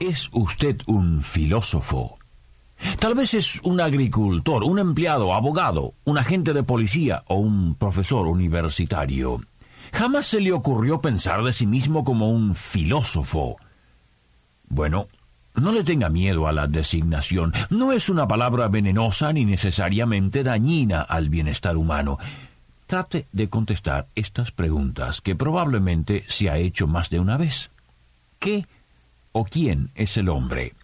¿Es usted un filósofo? Tal vez es un agricultor, un empleado, abogado, un agente de policía o un profesor universitario. Jamás se le ocurrió pensar de sí mismo como un filósofo. Bueno, no le tenga miedo a la designación. No es una palabra venenosa ni necesariamente dañina al bienestar humano. Trate de contestar estas preguntas que probablemente se ha hecho más de una vez. ¿Qué o quién es el hombre?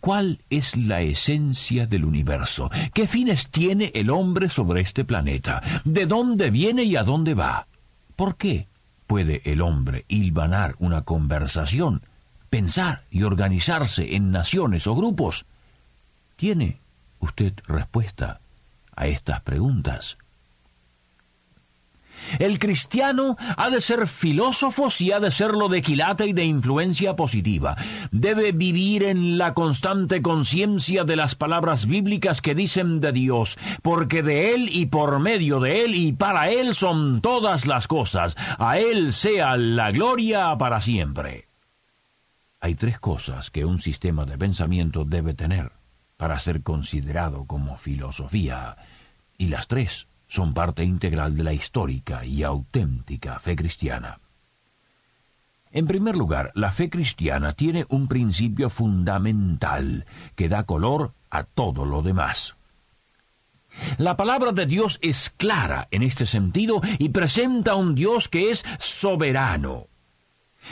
¿Cuál es la esencia del universo? ¿Qué fines tiene el hombre sobre este planeta? ¿De dónde viene y a dónde va? ¿Por qué puede el hombre hilvanar una conversación, pensar y organizarse en naciones o grupos? ¿Tiene usted respuesta a estas preguntas? El cristiano ha de ser filósofo si ha de serlo de quilata y de influencia positiva. Debe vivir en la constante conciencia de las palabras bíblicas que dicen de Dios, porque de Él y por medio de Él y para Él son todas las cosas. A Él sea la gloria para siempre. Hay tres cosas que un sistema de pensamiento debe tener para ser considerado como filosofía, y las tres son parte integral de la histórica y auténtica fe cristiana. En primer lugar, la fe cristiana tiene un principio fundamental que da color a todo lo demás. La palabra de Dios es clara en este sentido y presenta un Dios que es soberano.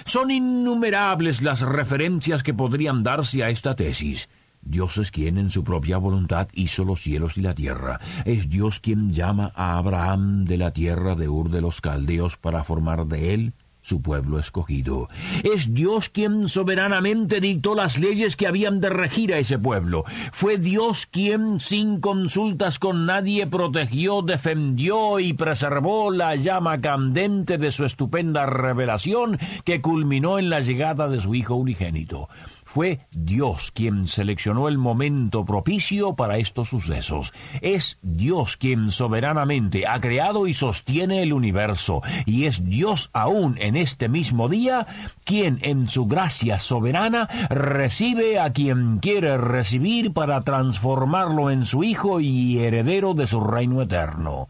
Son innumerables las referencias que podrían darse a esta tesis. Dios es quien en su propia voluntad hizo los cielos y la tierra. Es Dios quien llama a Abraham de la tierra de Ur de los Caldeos para formar de él su pueblo escogido. Es Dios quien soberanamente dictó las leyes que habían de regir a ese pueblo. Fue Dios quien, sin consultas con nadie, protegió, defendió y preservó la llama candente de su estupenda revelación que culminó en la llegada de su Hijo unigénito. Fue Dios quien seleccionó el momento propicio para estos sucesos. Es Dios quien soberanamente ha creado y sostiene el universo. Y es Dios aún en este mismo día quien en su gracia soberana recibe a quien quiere recibir para transformarlo en su Hijo y heredero de su reino eterno.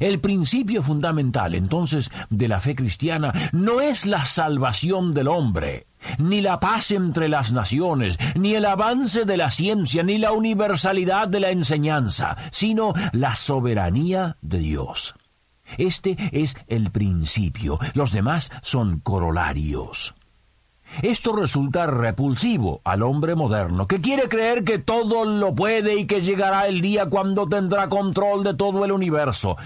El principio fundamental entonces de la fe cristiana no es la salvación del hombre, ni la paz entre las naciones, ni el avance de la ciencia, ni la universalidad de la enseñanza, sino la soberanía de Dios. Este es el principio, los demás son corolarios. Esto resulta repulsivo al hombre moderno, que quiere creer que todo lo puede y que llegará el día cuando tendrá control de todo el universo.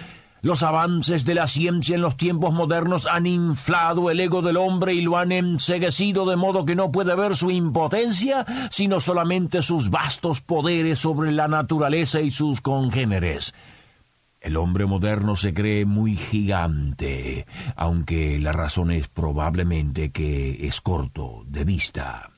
Los avances de la ciencia en los tiempos modernos han inflado el ego del hombre y lo han enseguecido de modo que no puede ver su impotencia, sino solamente sus vastos poderes sobre la naturaleza y sus congéneres. El hombre moderno se cree muy gigante, aunque la razón es probablemente que es corto de vista.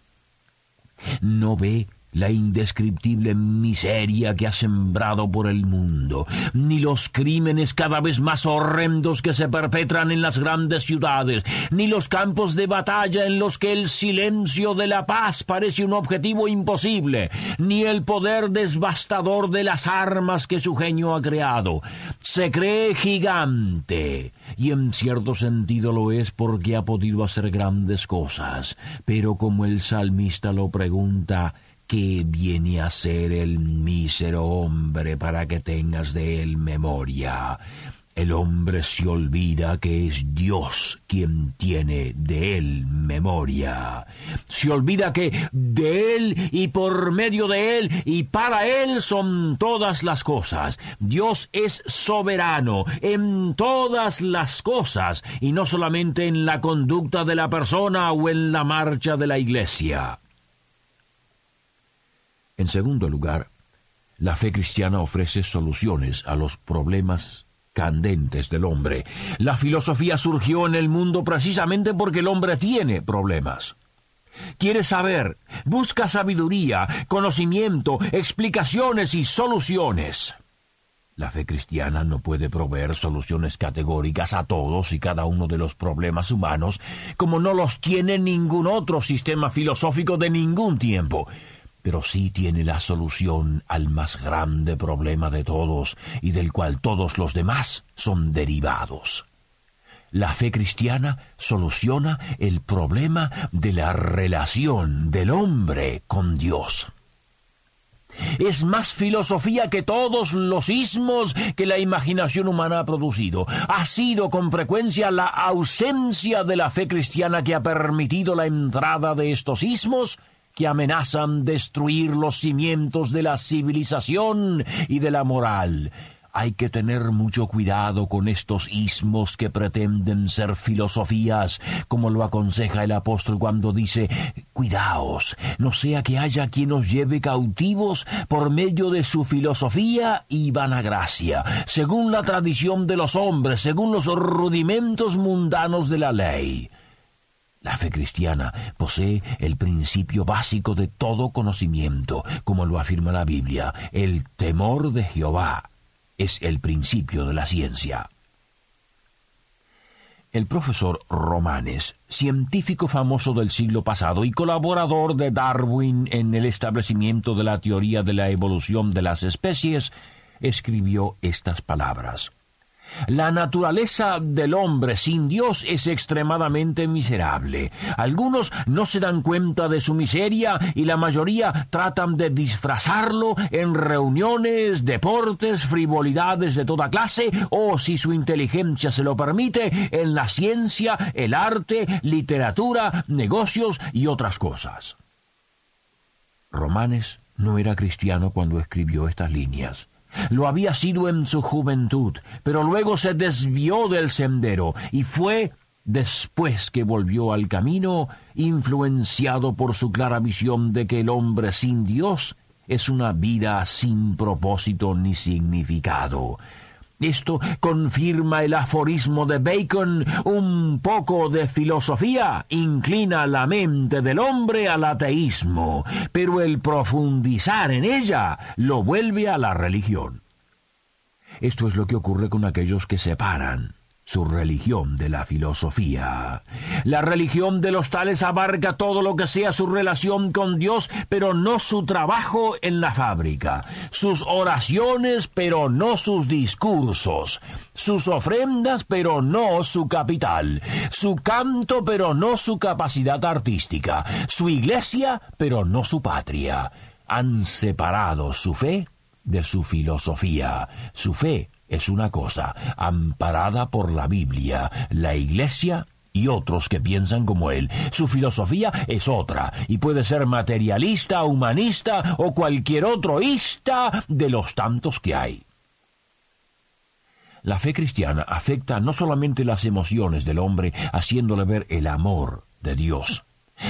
No ve la indescriptible miseria que ha sembrado por el mundo, ni los crímenes cada vez más horrendos que se perpetran en las grandes ciudades, ni los campos de batalla en los que el silencio de la paz parece un objetivo imposible, ni el poder devastador de las armas que su genio ha creado. Se cree gigante, y en cierto sentido lo es porque ha podido hacer grandes cosas, pero como el salmista lo pregunta, ¿Qué viene a ser el mísero hombre para que tengas de él memoria? El hombre se olvida que es Dios quien tiene de él memoria. Se olvida que de él y por medio de él y para él son todas las cosas. Dios es soberano en todas las cosas y no solamente en la conducta de la persona o en la marcha de la iglesia. En segundo lugar, la fe cristiana ofrece soluciones a los problemas candentes del hombre. La filosofía surgió en el mundo precisamente porque el hombre tiene problemas. Quiere saber, busca sabiduría, conocimiento, explicaciones y soluciones. La fe cristiana no puede proveer soluciones categóricas a todos y cada uno de los problemas humanos, como no los tiene ningún otro sistema filosófico de ningún tiempo pero sí tiene la solución al más grande problema de todos y del cual todos los demás son derivados. La fe cristiana soluciona el problema de la relación del hombre con Dios. Es más filosofía que todos los ismos que la imaginación humana ha producido. Ha sido con frecuencia la ausencia de la fe cristiana que ha permitido la entrada de estos ismos que amenazan destruir los cimientos de la civilización y de la moral. Hay que tener mucho cuidado con estos ismos que pretenden ser filosofías, como lo aconseja el apóstol cuando dice, Cuidaos, no sea que haya quien os lleve cautivos por medio de su filosofía y vanagracia, según la tradición de los hombres, según los rudimentos mundanos de la ley. La fe cristiana posee el principio básico de todo conocimiento, como lo afirma la Biblia. El temor de Jehová es el principio de la ciencia. El profesor Romanes, científico famoso del siglo pasado y colaborador de Darwin en el establecimiento de la teoría de la evolución de las especies, escribió estas palabras. La naturaleza del hombre sin Dios es extremadamente miserable. Algunos no se dan cuenta de su miseria y la mayoría tratan de disfrazarlo en reuniones, deportes, frivolidades de toda clase o, si su inteligencia se lo permite, en la ciencia, el arte, literatura, negocios y otras cosas. Romanes no era cristiano cuando escribió estas líneas. Lo había sido en su juventud, pero luego se desvió del sendero y fue después que volvió al camino, influenciado por su clara visión de que el hombre sin Dios es una vida sin propósito ni significado. Esto confirma el aforismo de Bacon, un poco de filosofía inclina la mente del hombre al ateísmo, pero el profundizar en ella lo vuelve a la religión. Esto es lo que ocurre con aquellos que separan su religión de la filosofía. La religión de los tales abarca todo lo que sea su relación con Dios, pero no su trabajo en la fábrica, sus oraciones, pero no sus discursos, sus ofrendas, pero no su capital, su canto, pero no su capacidad artística, su iglesia, pero no su patria. Han separado su fe de su filosofía, su fe es una cosa, amparada por la Biblia, la Iglesia y otros que piensan como él. Su filosofía es otra, y puede ser materialista, humanista o cualquier otro ista de los tantos que hay. La fe cristiana afecta no solamente las emociones del hombre, haciéndole ver el amor de Dios,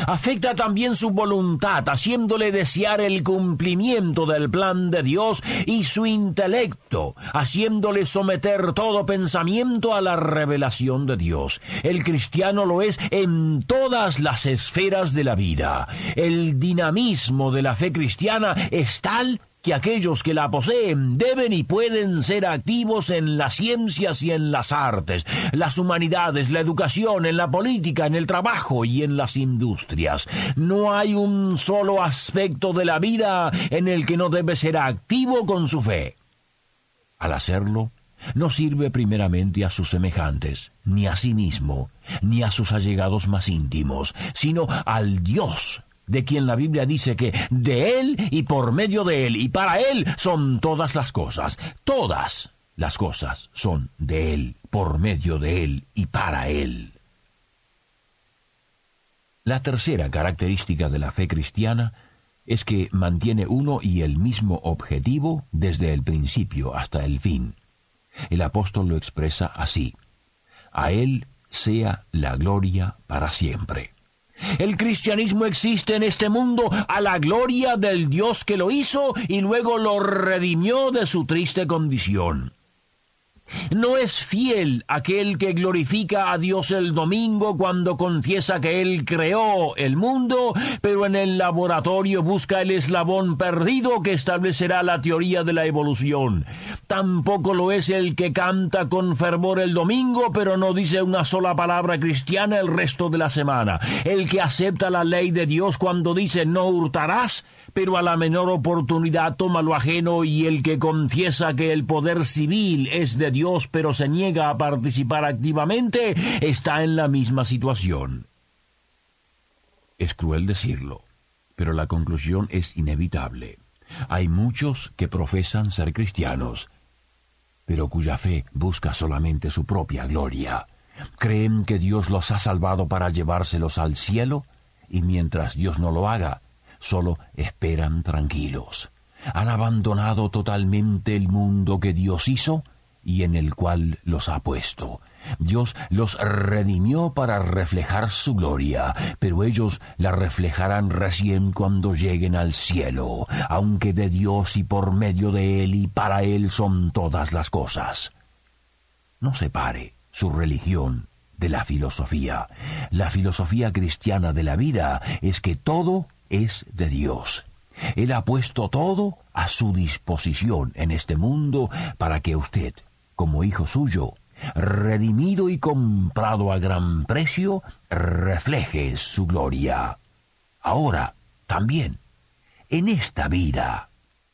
Afecta también su voluntad, haciéndole desear el cumplimiento del plan de Dios y su intelecto, haciéndole someter todo pensamiento a la revelación de Dios. El cristiano lo es en todas las esferas de la vida. El dinamismo de la fe cristiana es tal que aquellos que la poseen deben y pueden ser activos en las ciencias y en las artes, las humanidades, la educación, en la política, en el trabajo y en las industrias. No hay un solo aspecto de la vida en el que no debe ser activo con su fe. Al hacerlo, no sirve primeramente a sus semejantes, ni a sí mismo, ni a sus allegados más íntimos, sino al Dios de quien la Biblia dice que de Él y por medio de Él y para Él son todas las cosas. Todas las cosas son de Él, por medio de Él y para Él. La tercera característica de la fe cristiana es que mantiene uno y el mismo objetivo desde el principio hasta el fin. El apóstol lo expresa así. A Él sea la gloria para siempre. El cristianismo existe en este mundo a la gloria del Dios que lo hizo y luego lo redimió de su triste condición. No es fiel aquel que glorifica a Dios el domingo cuando confiesa que Él creó el mundo, pero en el laboratorio busca el eslabón perdido que establecerá la teoría de la evolución. Tampoco lo es el que canta con fervor el domingo, pero no dice una sola palabra cristiana el resto de la semana. El que acepta la ley de Dios cuando dice no hurtarás, pero a la menor oportunidad toma lo ajeno y el que confiesa que el poder civil es de Dios pero se niega a participar activamente está en la misma situación. Es cruel decirlo, pero la conclusión es inevitable. Hay muchos que profesan ser cristianos, pero cuya fe busca solamente su propia gloria. Creen que Dios los ha salvado para llevárselos al cielo, y mientras Dios no lo haga, solo esperan tranquilos. Han abandonado totalmente el mundo que Dios hizo y en el cual los ha puesto. Dios los redimió para reflejar su gloria, pero ellos la reflejarán recién cuando lleguen al cielo, aunque de Dios y por medio de Él y para Él son todas las cosas. No separe su religión de la filosofía. La filosofía cristiana de la vida es que todo es de Dios. Él ha puesto todo a su disposición en este mundo para que usted, como hijo suyo, redimido y comprado a gran precio, refleje su gloria. Ahora, también, en esta vida.